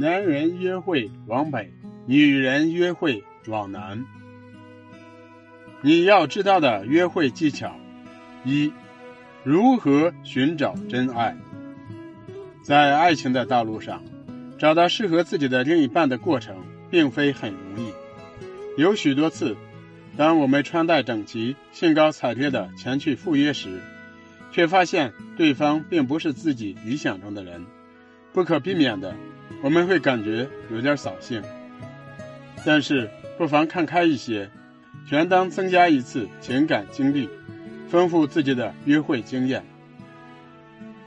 男人约会往北，女人约会往南。你要知道的约会技巧：一、如何寻找真爱。在爱情的道路上，找到适合自己的另一半的过程，并非很容易。有许多次，当我们穿戴整齐、兴高采烈的前去赴约时，却发现对方并不是自己理想中的人，不可避免的，我们会感觉有点扫兴。但是，不妨看开一些，全当增加一次情感经历，丰富自己的约会经验。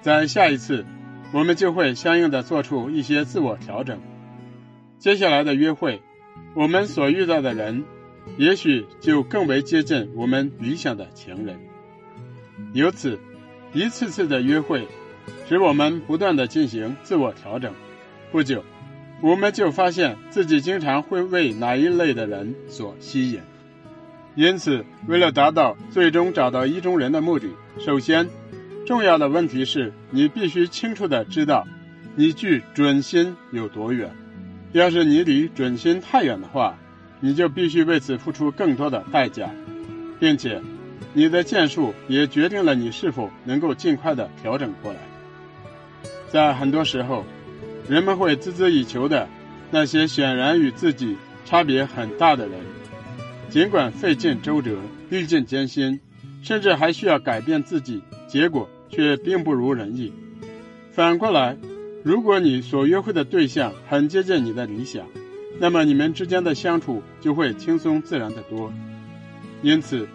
在下一次，我们就会相应的做出一些自我调整。接下来的约会，我们所遇到的人，也许就更为接近我们理想的情人。由此。一次次的约会，使我们不断的进行自我调整。不久，我们就发现自己经常会为哪一类的人所吸引。因此，为了达到最终找到意中人的目的，首先，重要的问题是你必须清楚的知道，你距准心有多远。要是你离准心太远的话，你就必须为此付出更多的代价，并且。你的建树也决定了你是否能够尽快的调整过来。在很多时候，人们会孜孜以求的那些显然与自己差别很大的人，尽管费尽周折、历尽艰辛，甚至还需要改变自己，结果却并不如人意。反过来，如果你所约会的对象很接近你的理想，那么你们之间的相处就会轻松自然的多。因此。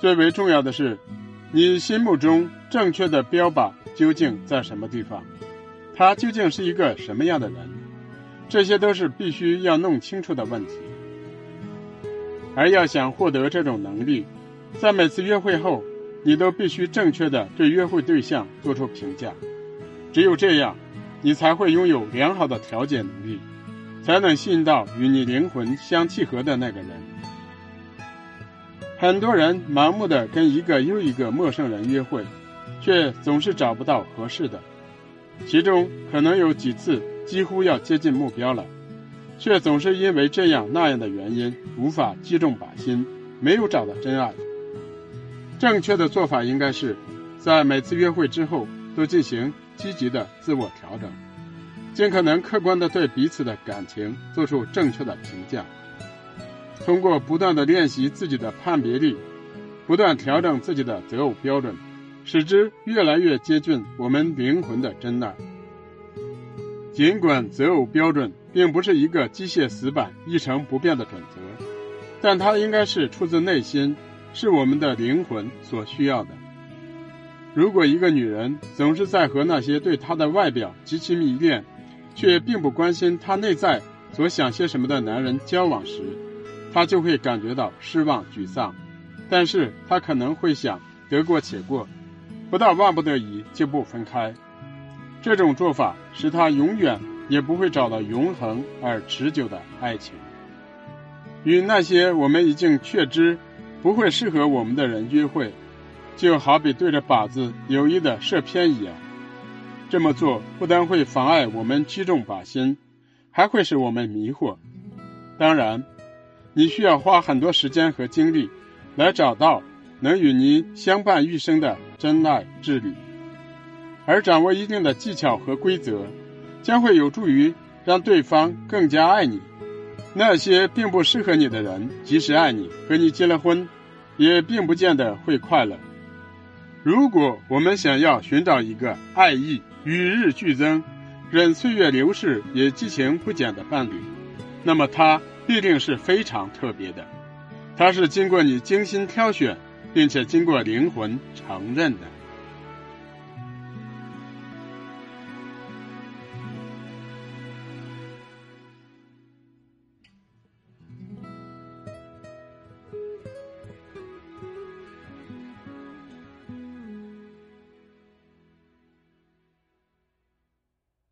最为重要的是，你心目中正确的标靶究竟在什么地方？他究竟是一个什么样的人？这些都是必须要弄清楚的问题。而要想获得这种能力，在每次约会后，你都必须正确的对约会对象做出评价。只有这样，你才会拥有良好的调解能力，才能吸引到与你灵魂相契合的那个人。很多人盲目的跟一个又一个陌生人约会，却总是找不到合适的。其中可能有几次几乎要接近目标了，却总是因为这样那样的原因无法击中靶心，没有找到真爱。正确的做法应该是，在每次约会之后都进行积极的自我调整，尽可能客观的对彼此的感情做出正确的评价。通过不断的练习自己的判别力，不断调整自己的择偶标准，使之越来越接近我们灵魂的真爱。尽管择偶标准并不是一个机械死板、一成不变的准则，但它应该是出自内心，是我们的灵魂所需要的。如果一个女人总是在和那些对她的外表极其迷恋，却并不关心她内在所想些什么的男人交往时，她就会感觉到失望、沮丧，但是他可能会想得过且过，不到万不得已就不分开。这种做法使他永远也不会找到永恒而持久的爱情。与那些我们已经确知不会适合我们的人约会，就好比对着靶子有意的射偏一样。这么做不但会妨碍我们击中靶心，还会使我们迷惑。当然。你需要花很多时间和精力，来找到能与你相伴一生的真爱之旅，而掌握一定的技巧和规则，将会有助于让对方更加爱你。那些并不适合你的人，即使爱你，和你结了婚，也并不见得会快乐。如果我们想要寻找一个爱意与日俱增、任岁月流逝也激情不减的伴侣，那么他。必定是非常特别的，它是经过你精心挑选，并且经过灵魂承认的。